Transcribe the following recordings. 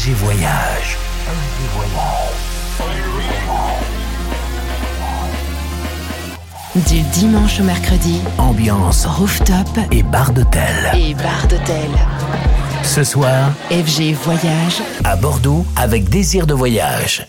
FG Voyage. Du dimanche au mercredi, Ambiance rooftop et bar d'hôtel. et bar d'hôtel. Ce soir, FG Voyage, à Bordeaux, avec Désir de Voyage.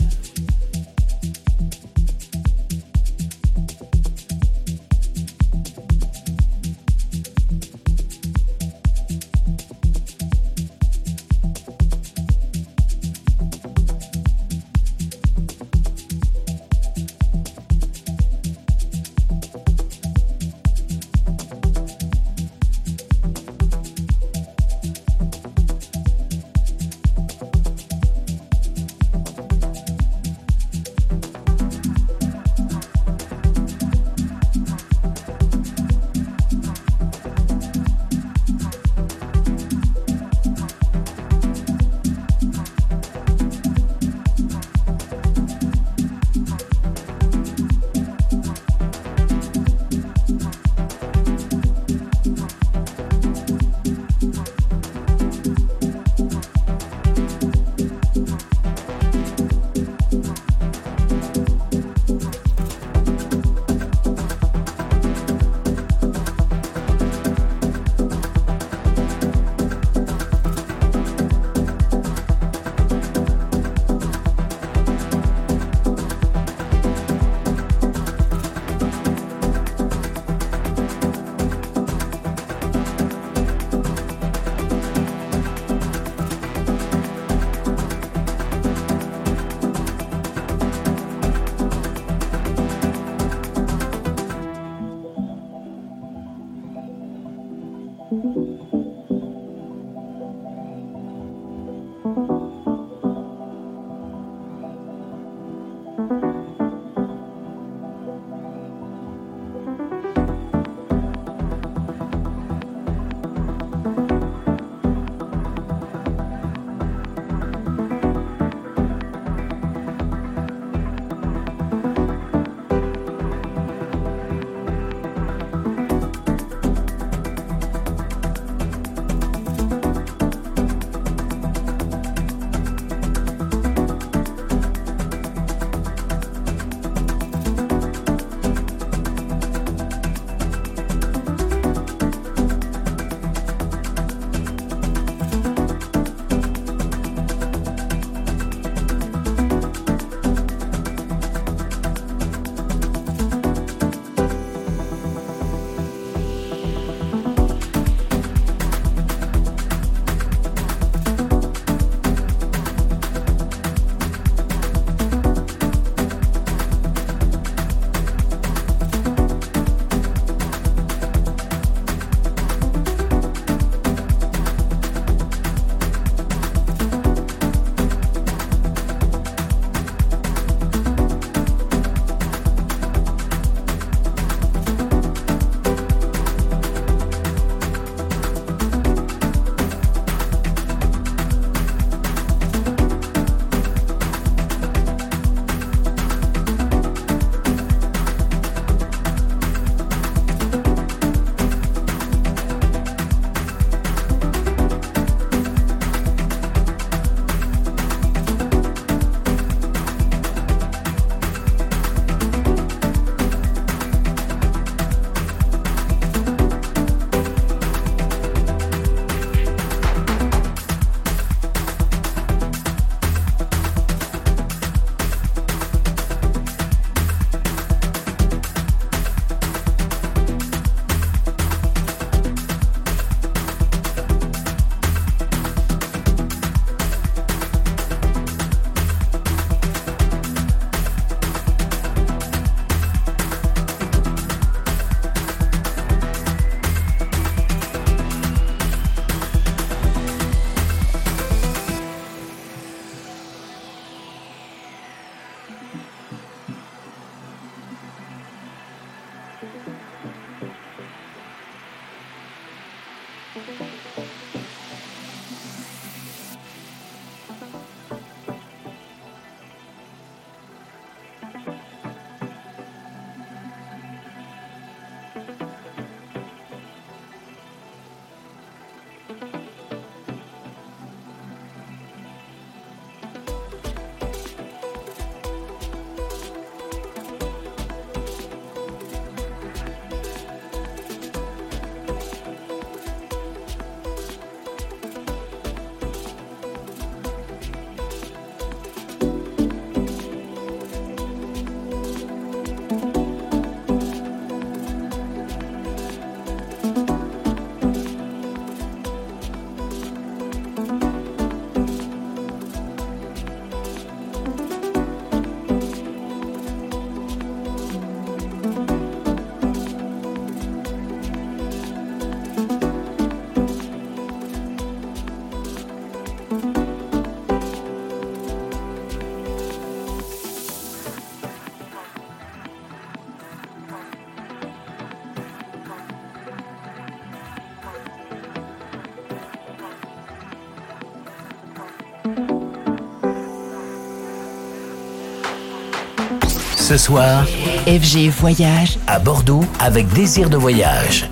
Ce soir, FG Voyage à Bordeaux avec Désir de voyage.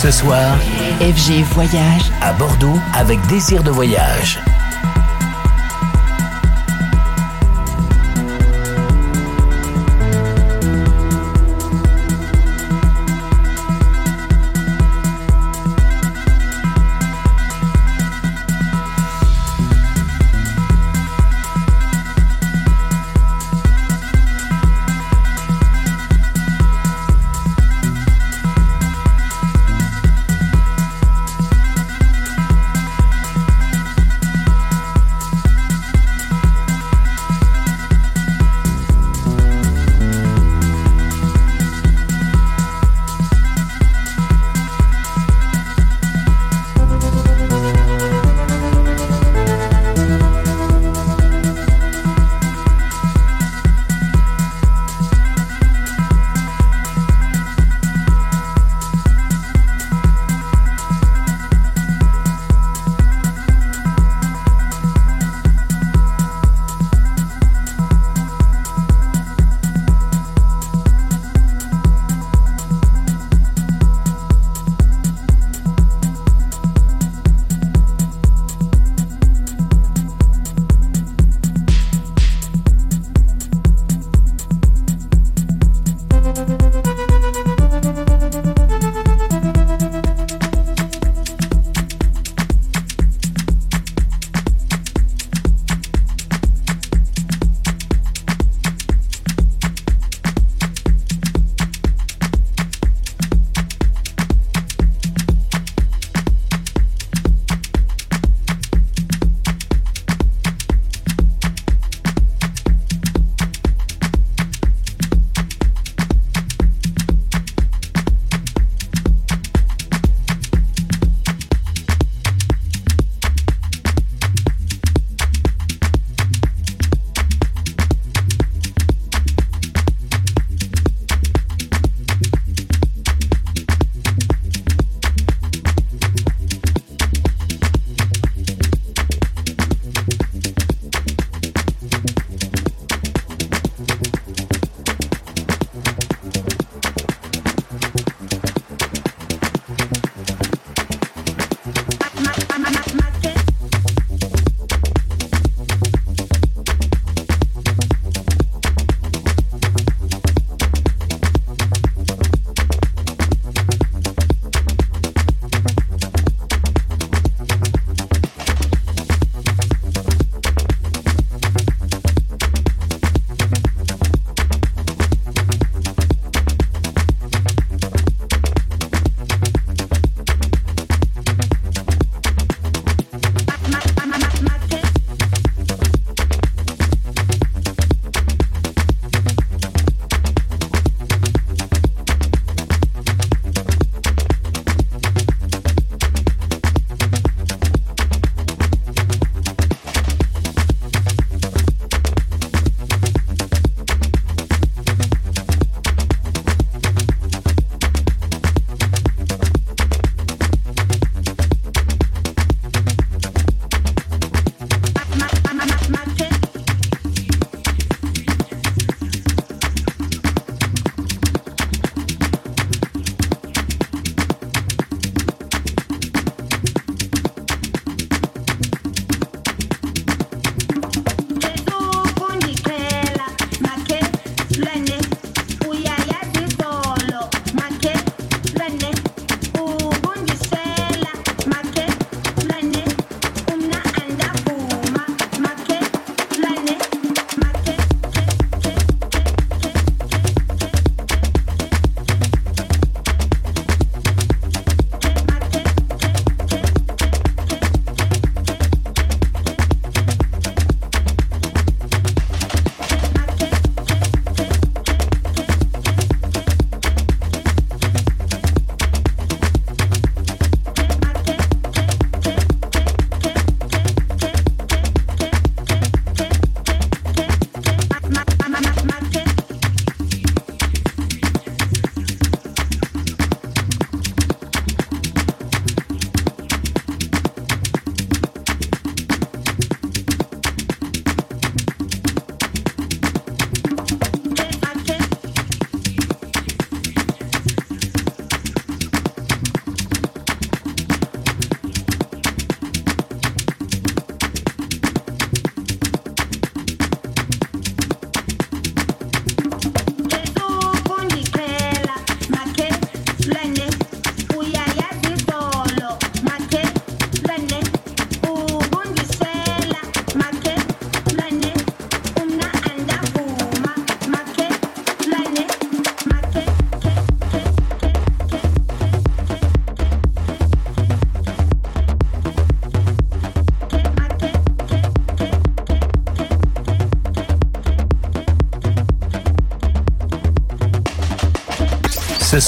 Ce soir, FG Voyage à Bordeaux avec Désir de Voyage.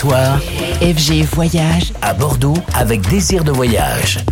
FG Voyage à Bordeaux avec Désir de Voyage.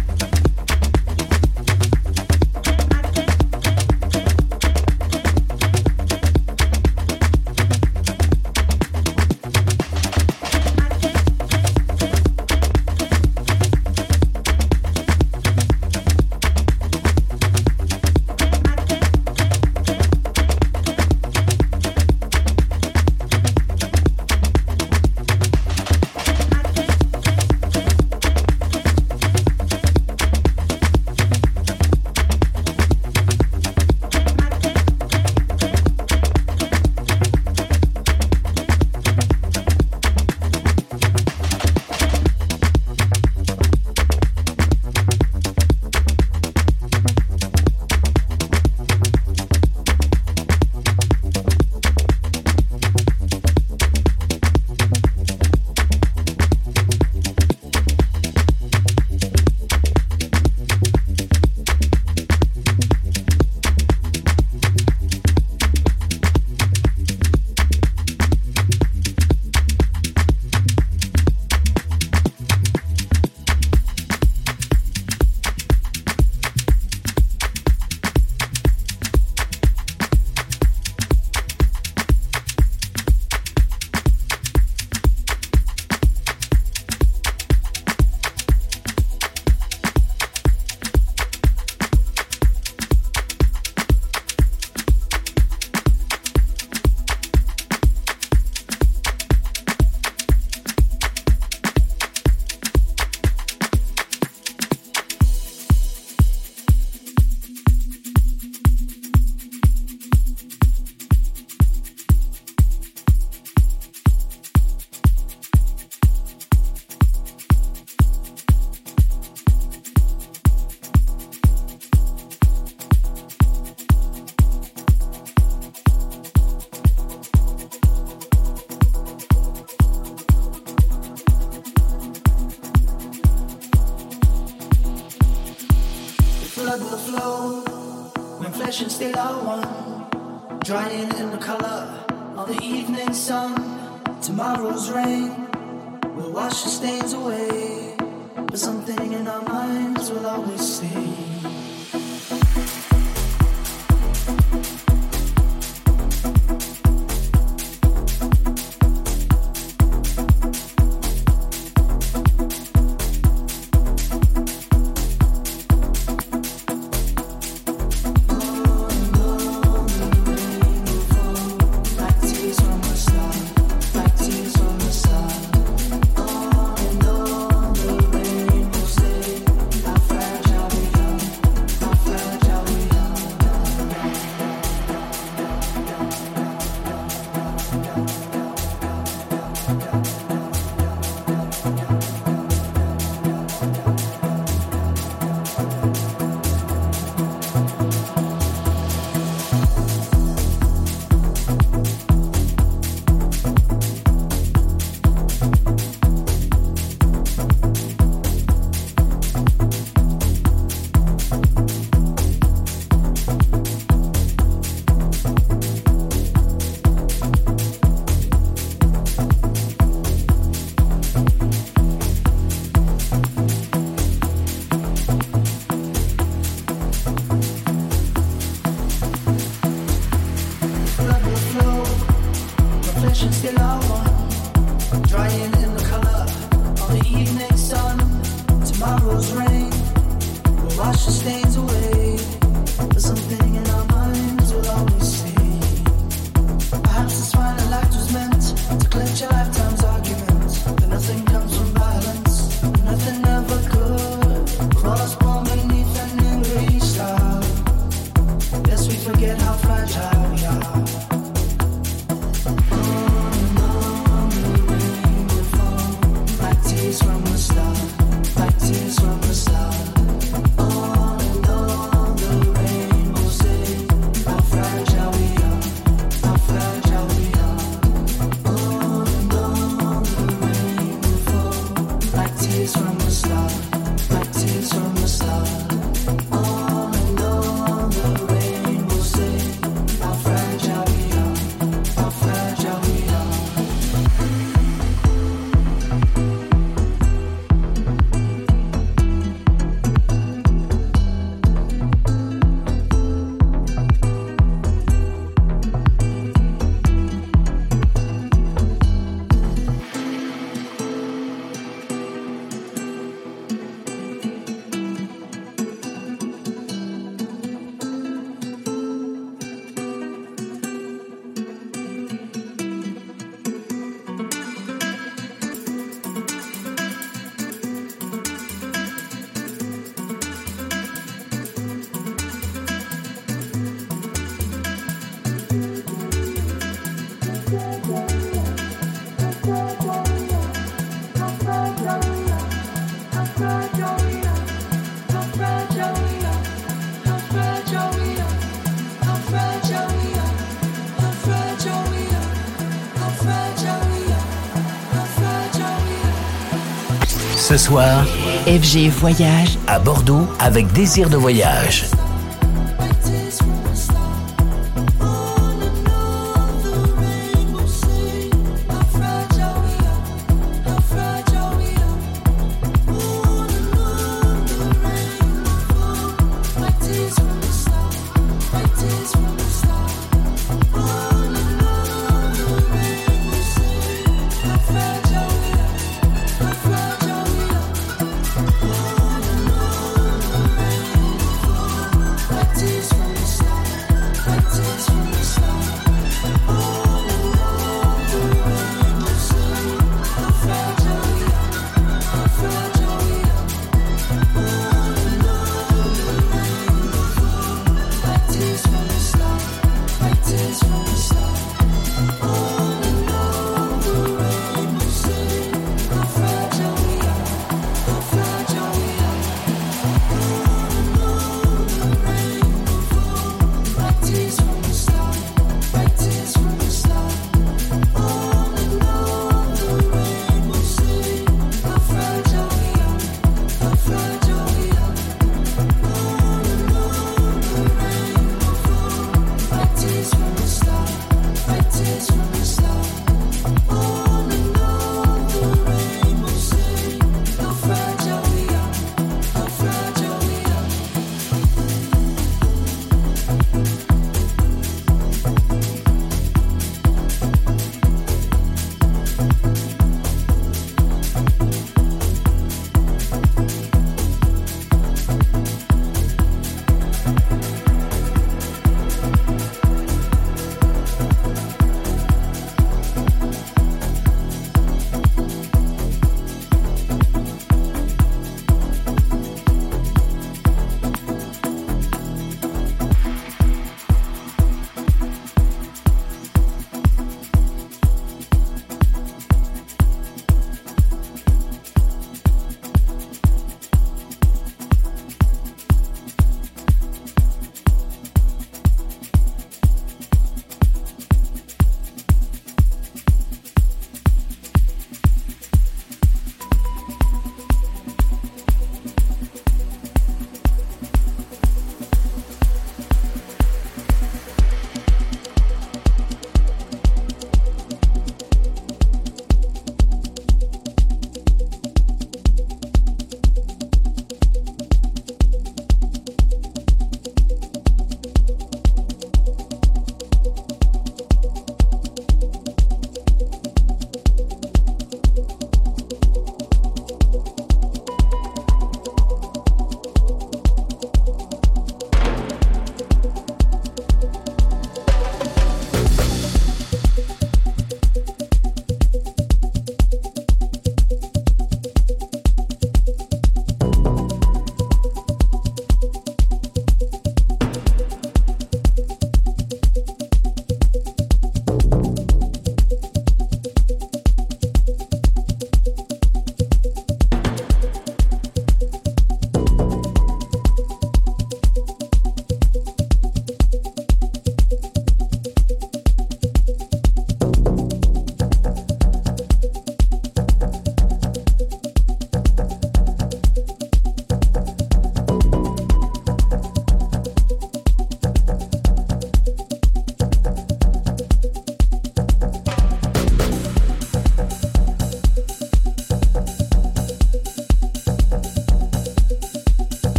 Soir, FG Voyage à Bordeaux avec Désir de voyage.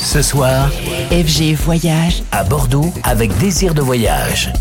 Ce soir, FG Voyage à Bordeaux avec désir de voyage.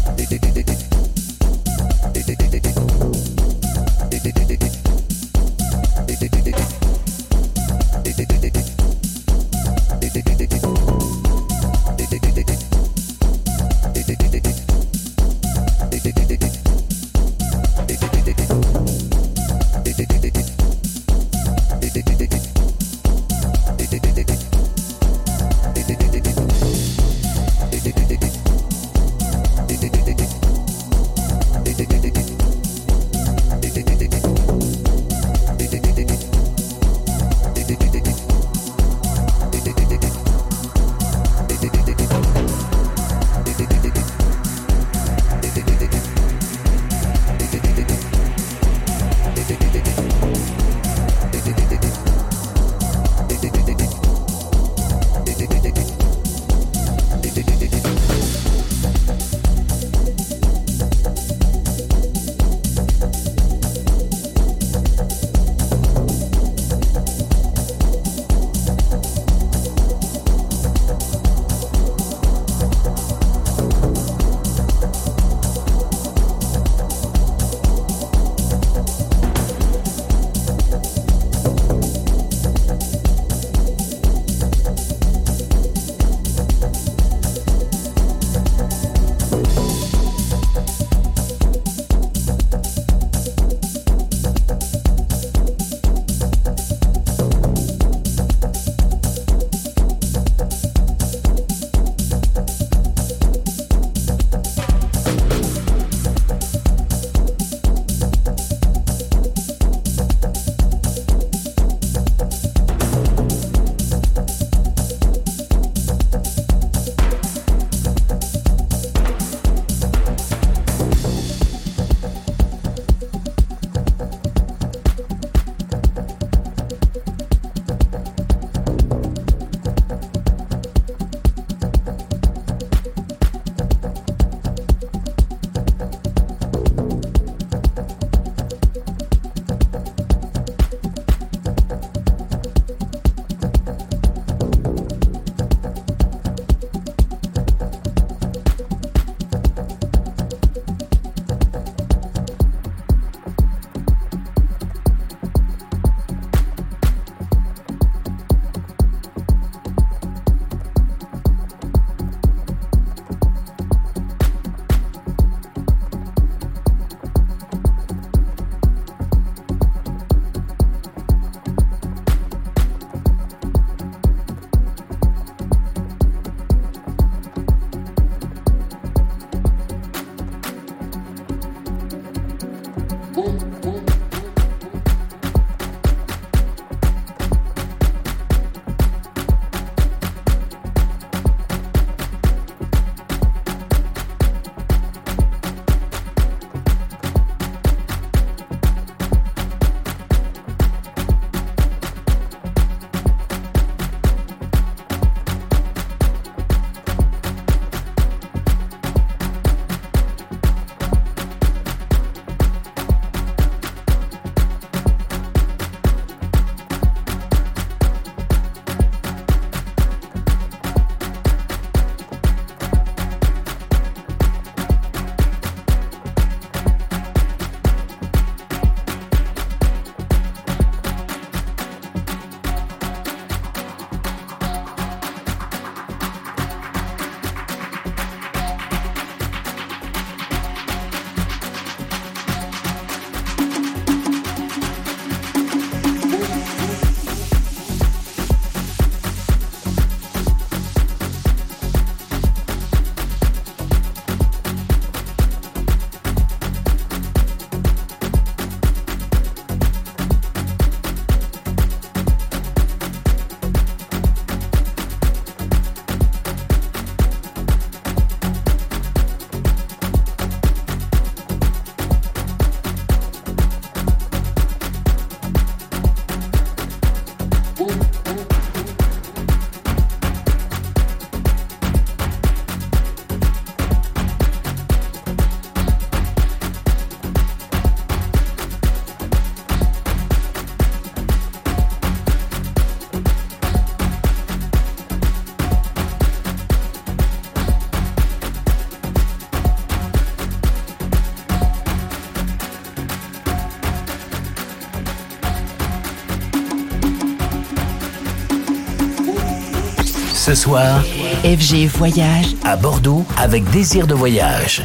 Ce soir, FG Voyage à Bordeaux avec Désir de voyage.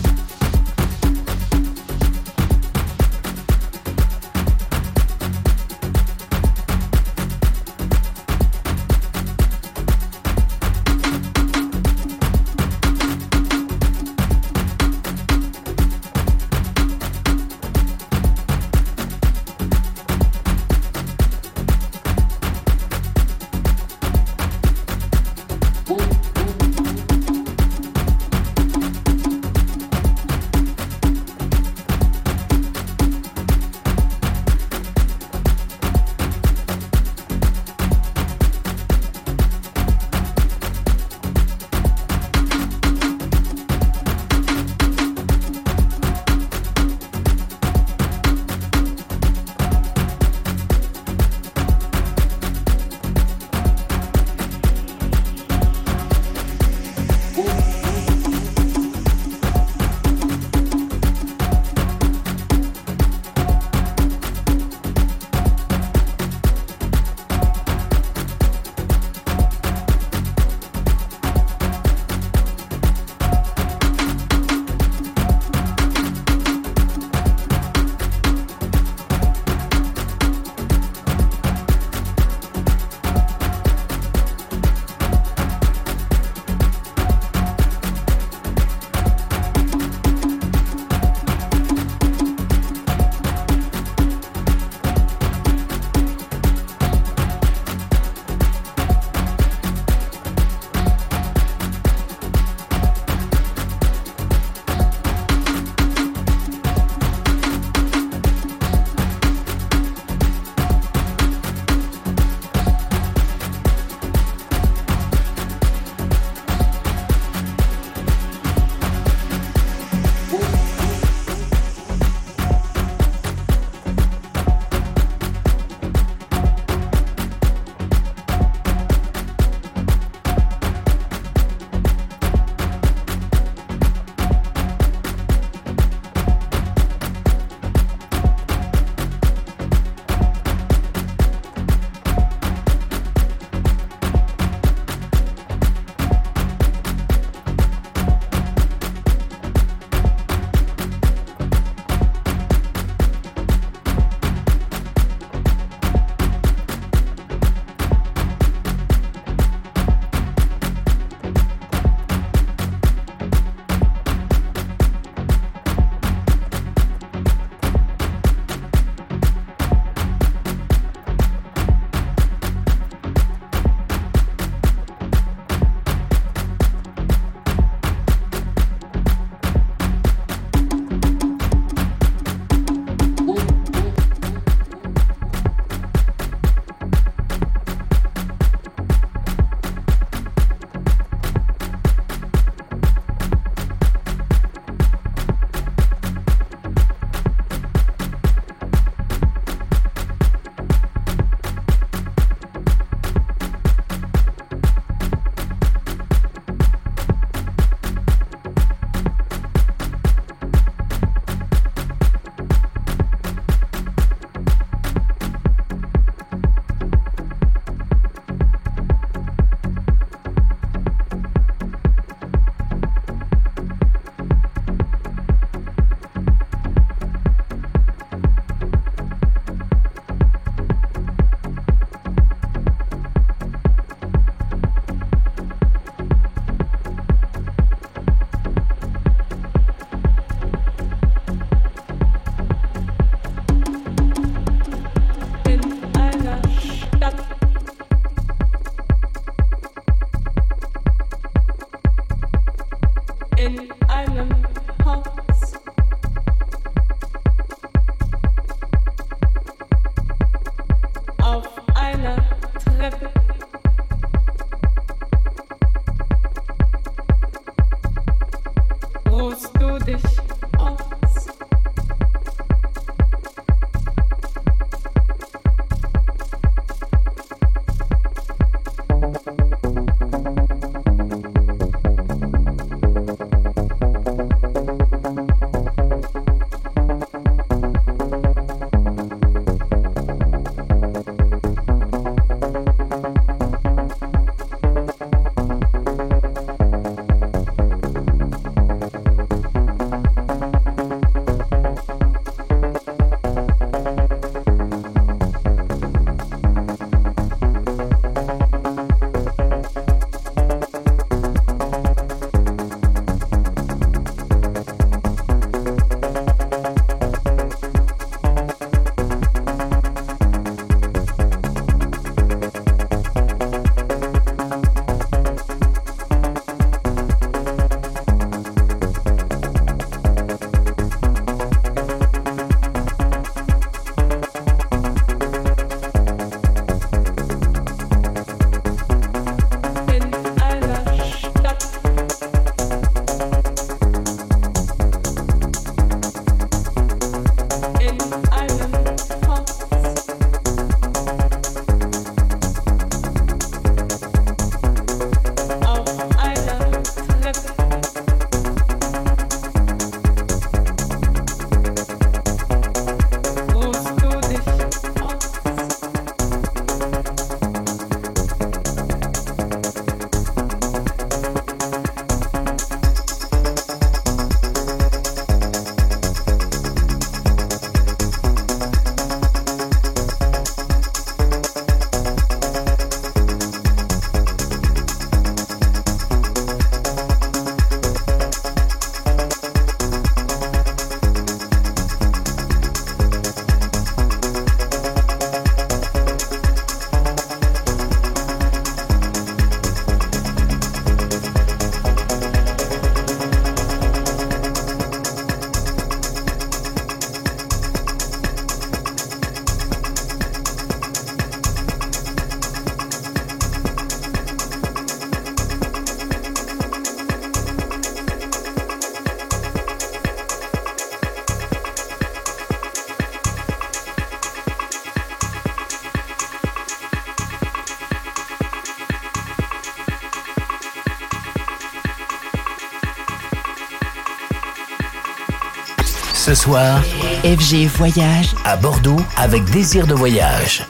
Soir, FG Voyage à Bordeaux avec Désir de Voyage.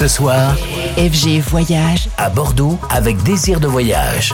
Ce soir, FG Voyage à Bordeaux avec Désir de Voyage.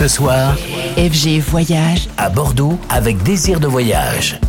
Ce soir, FG Voyage à Bordeaux avec Désir de Voyage.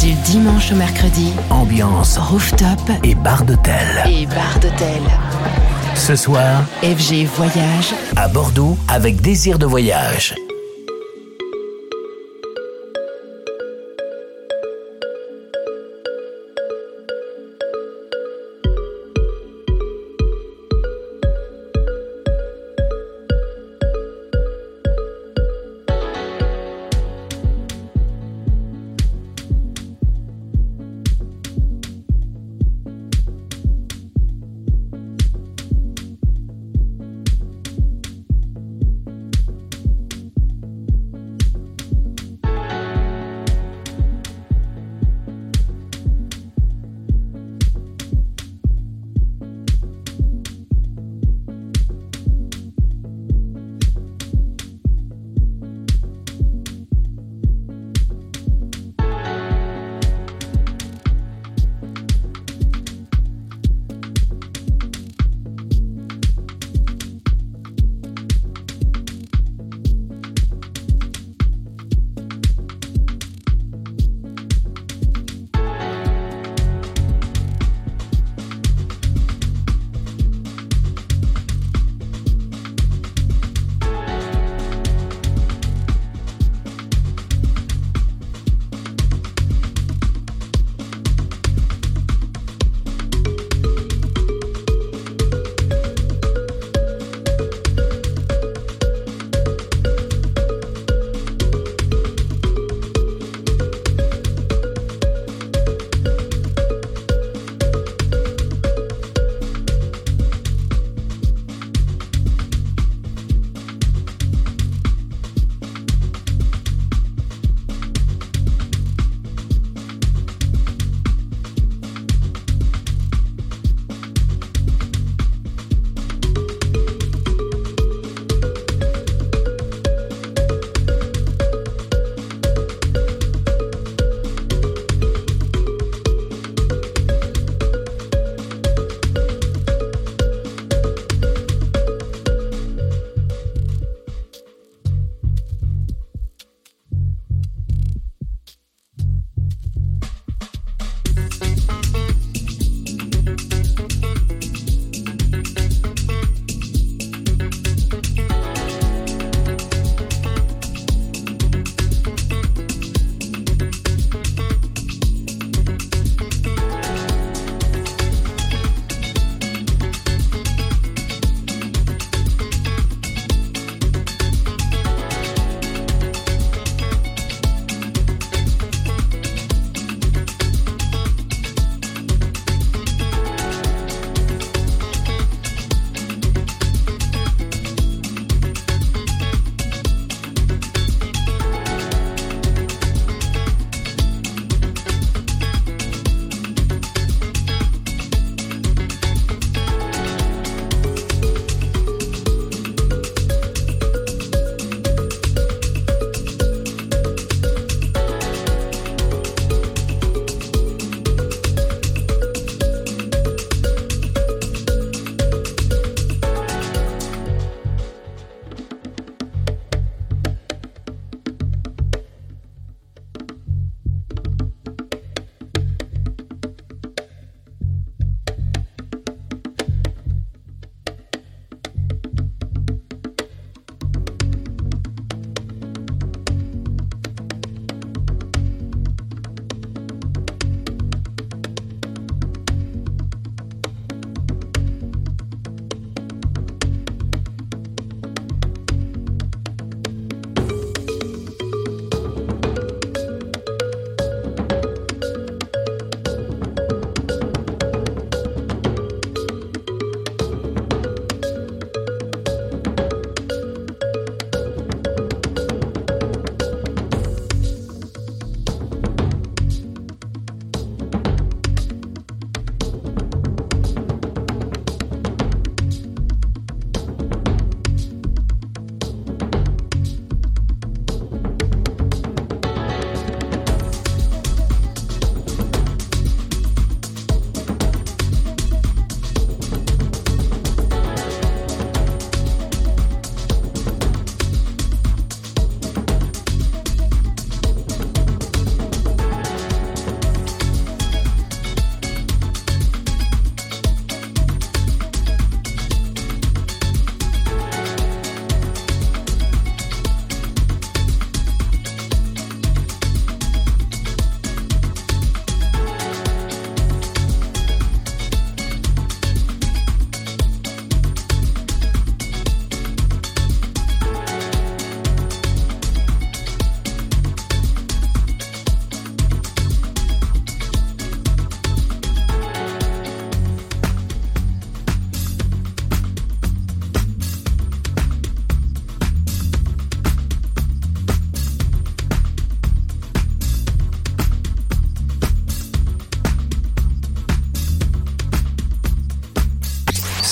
Du dimanche au mercredi, Ambiance rooftop et bar d'hôtel. et bar d'hôtel. Ce soir, FG Voyage, à Bordeaux avec Désir de Voyage.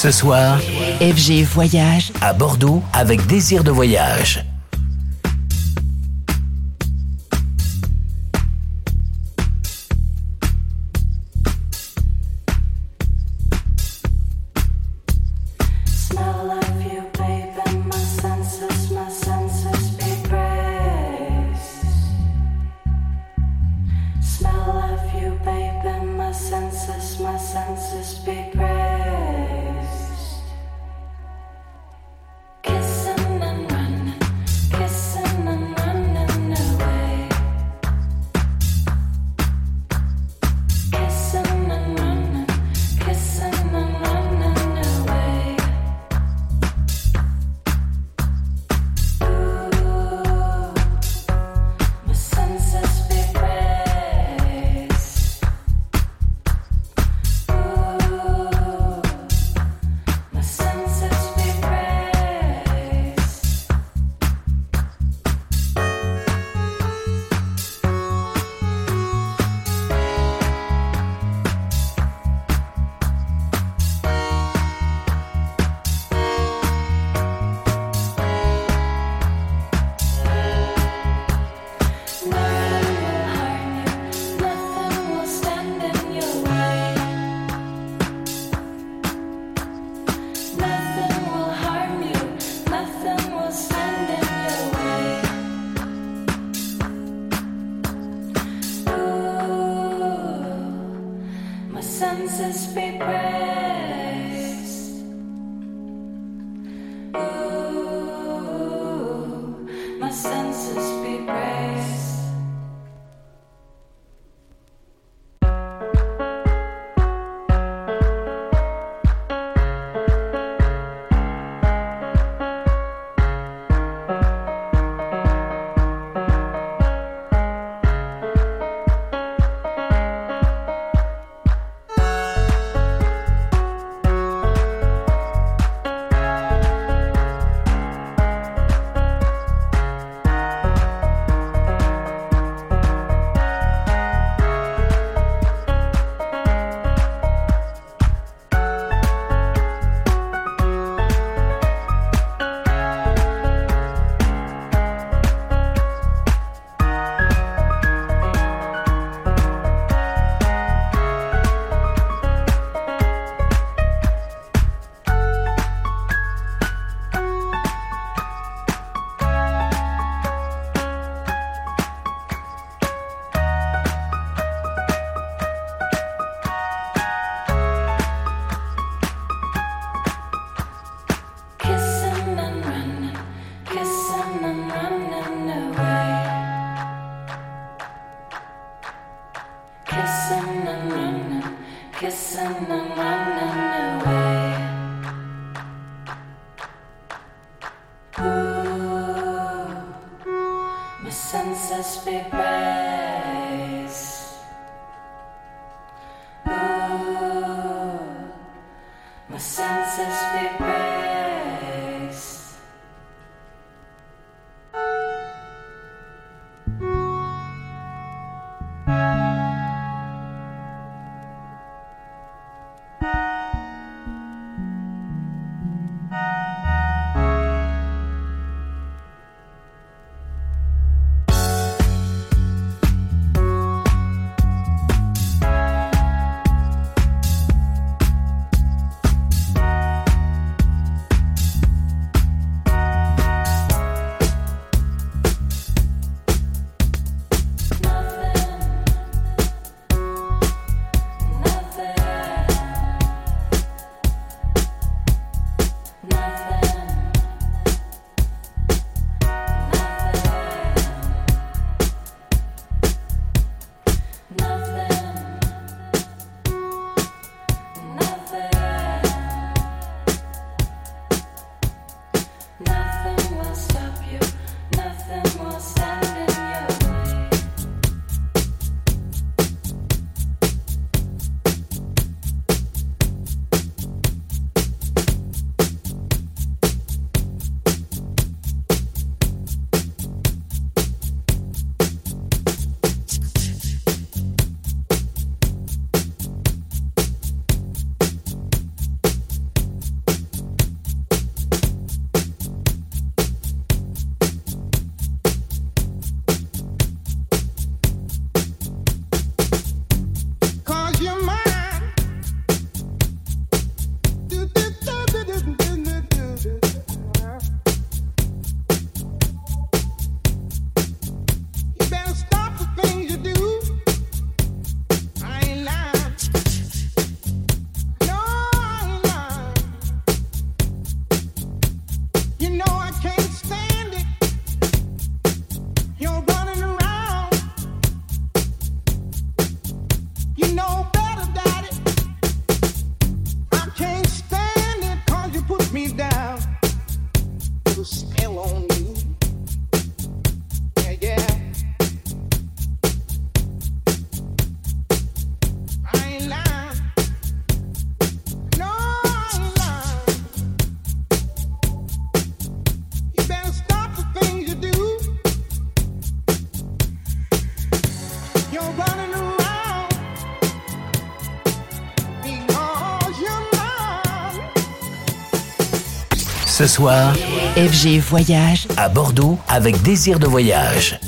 Ce soir, FG Voyage à Bordeaux avec Désir de Voyage. Jesus be praised. Soir, FG Voyage à Bordeaux avec Désir de Voyage.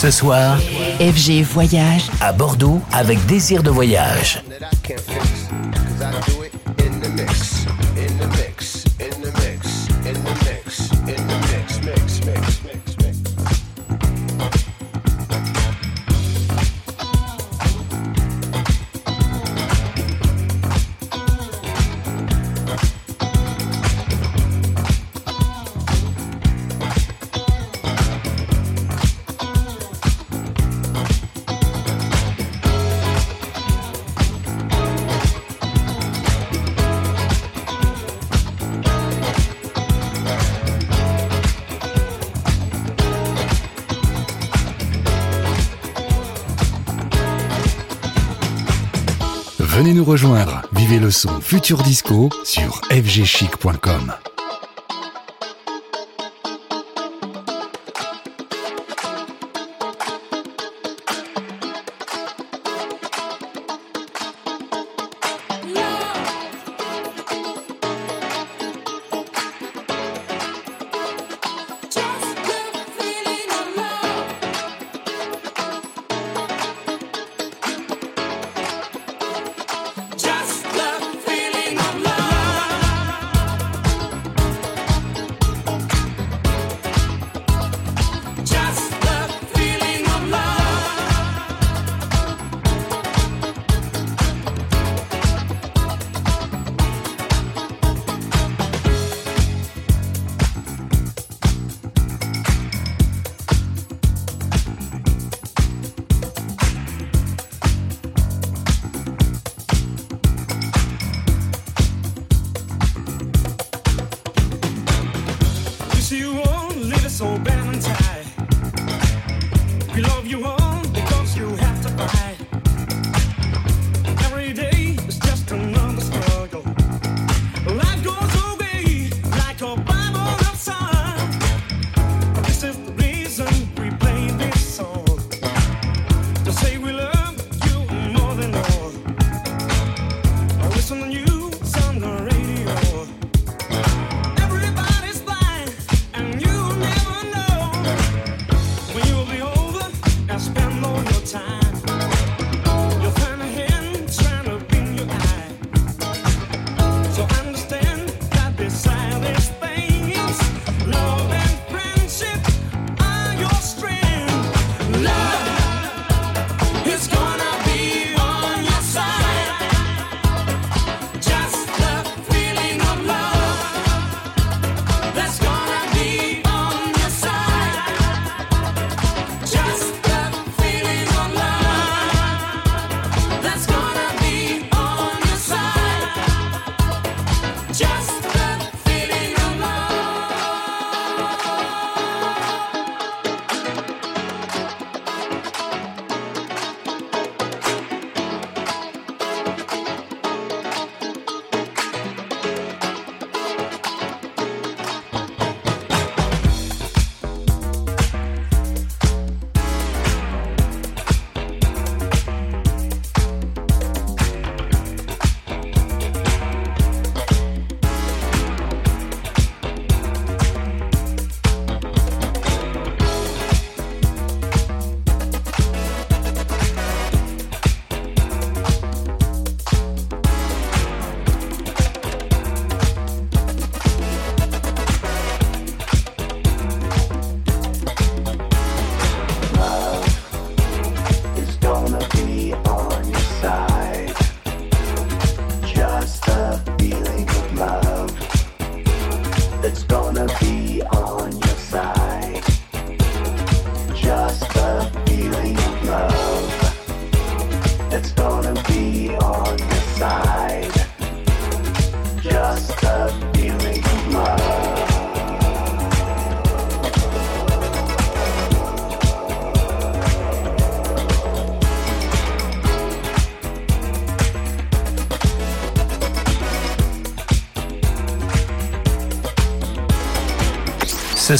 Ce soir, FG Voyage à Bordeaux avec Désir de Voyage. Venez nous rejoindre. Vivez le son Futur Disco sur fgchic.com.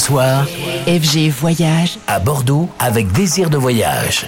FG Voyage à Bordeaux avec Désir de Voyage.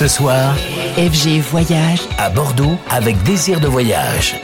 Ce soir, FG Voyage à Bordeaux avec désir de voyage.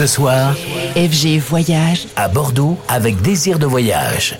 Ce soir, FG Voyage à Bordeaux avec Désir de voyage.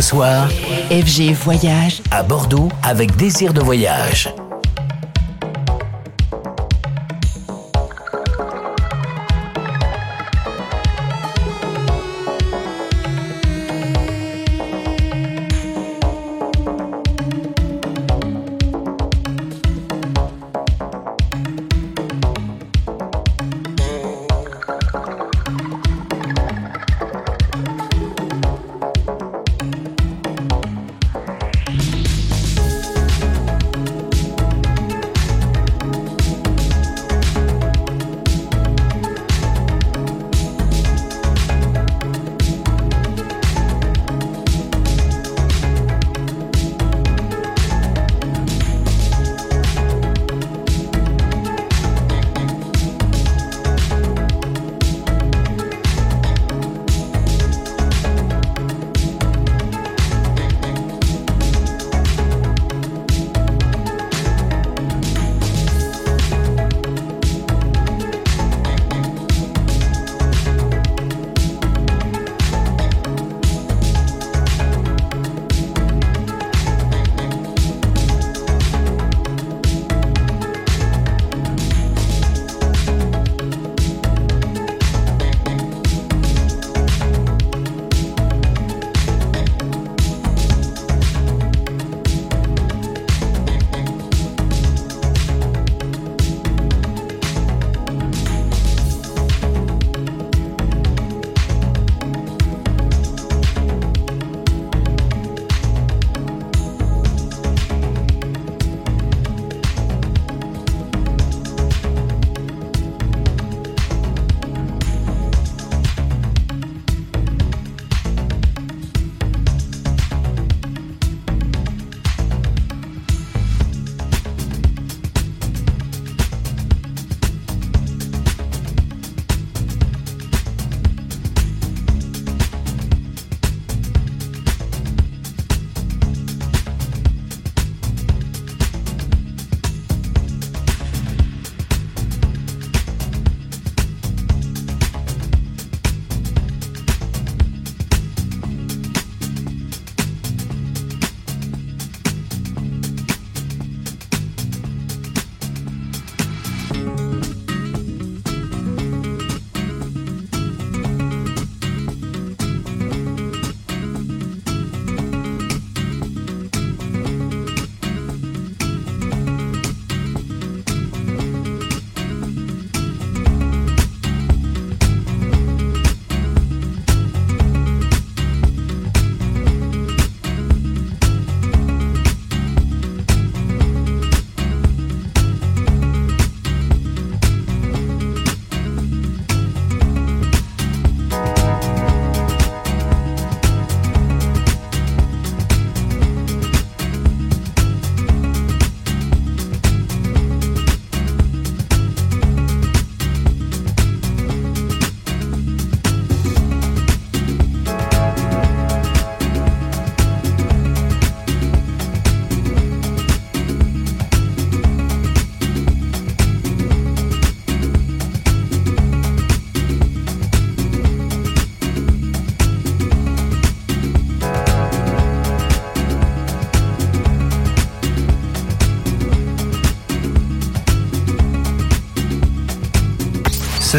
ce soir, FG Voyage à Bordeaux avec désir de voyage.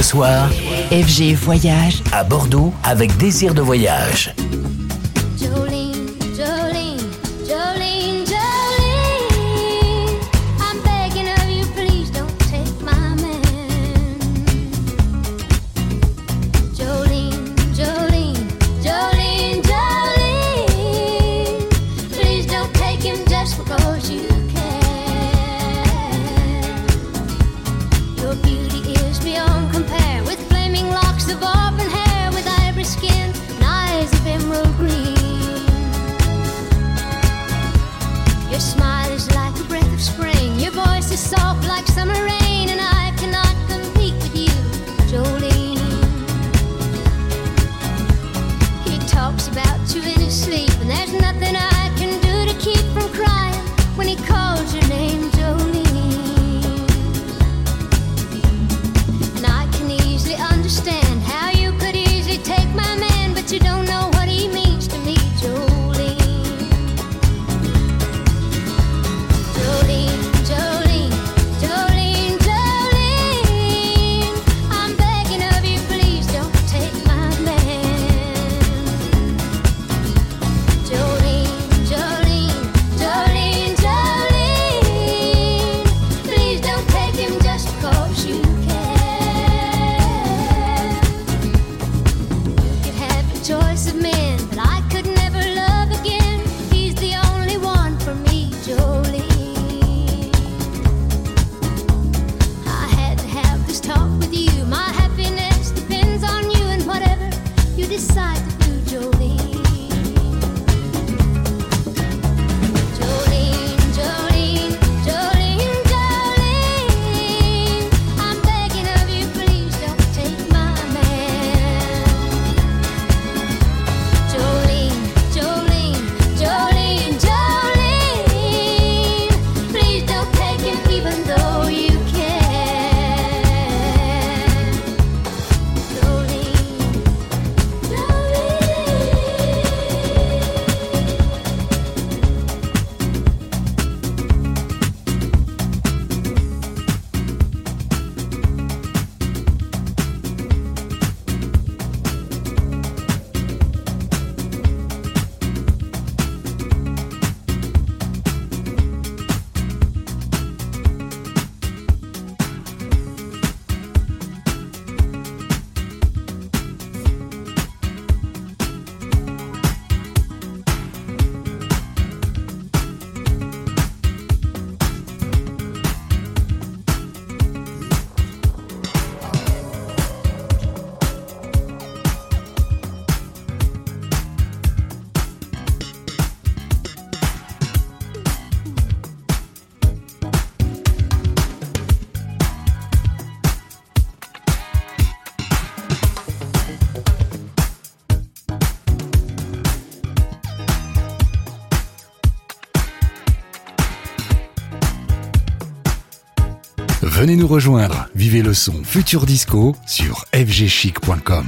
ce soir, FG Voyage à Bordeaux avec désir de voyage. Venez nous rejoindre, vivez le son Futur Disco sur fgchic.com.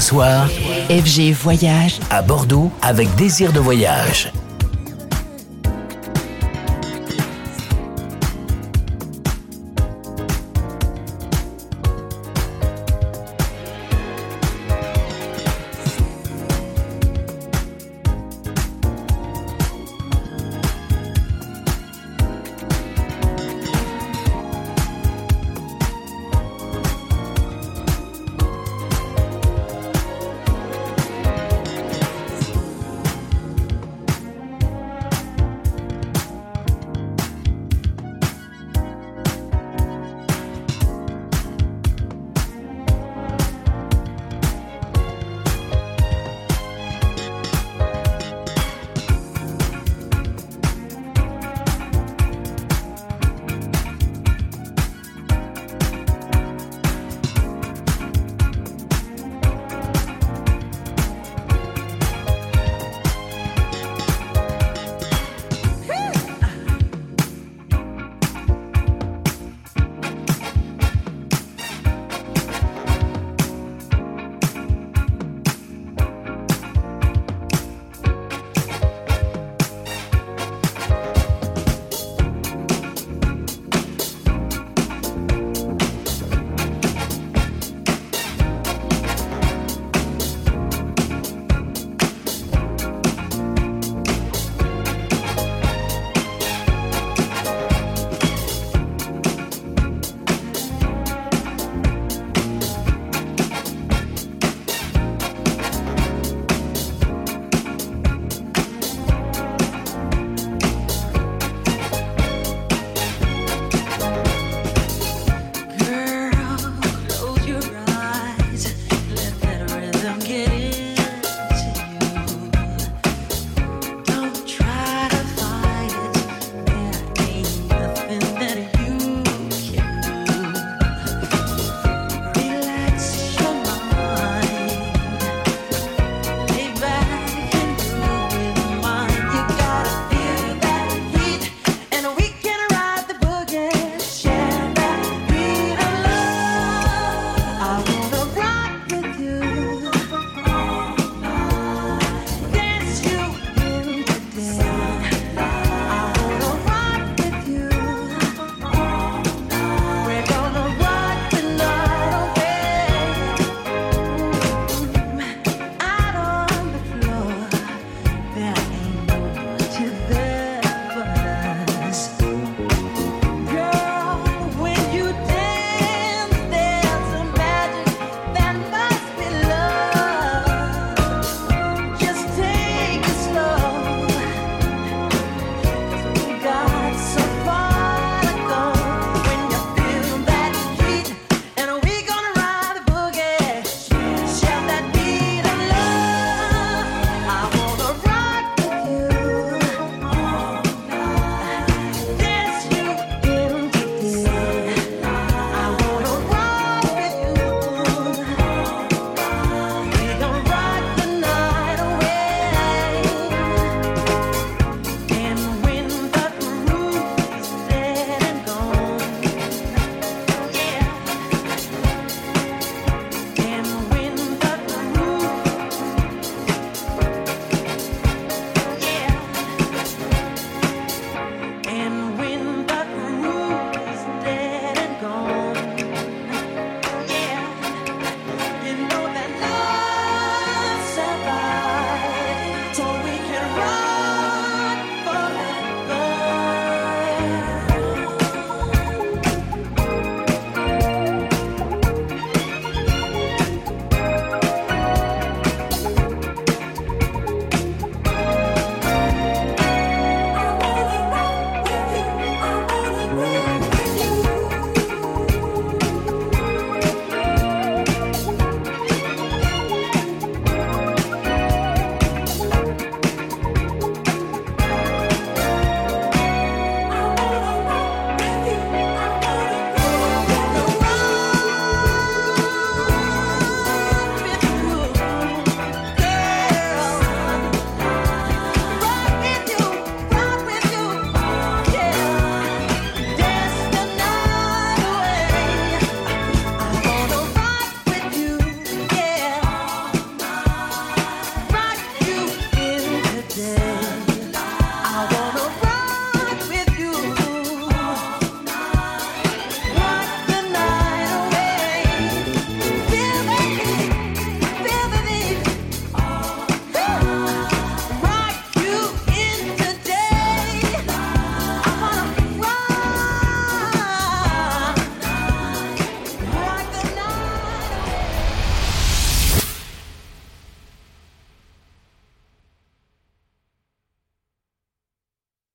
ce soir, FG Voyage à Bordeaux avec Désir de Voyage.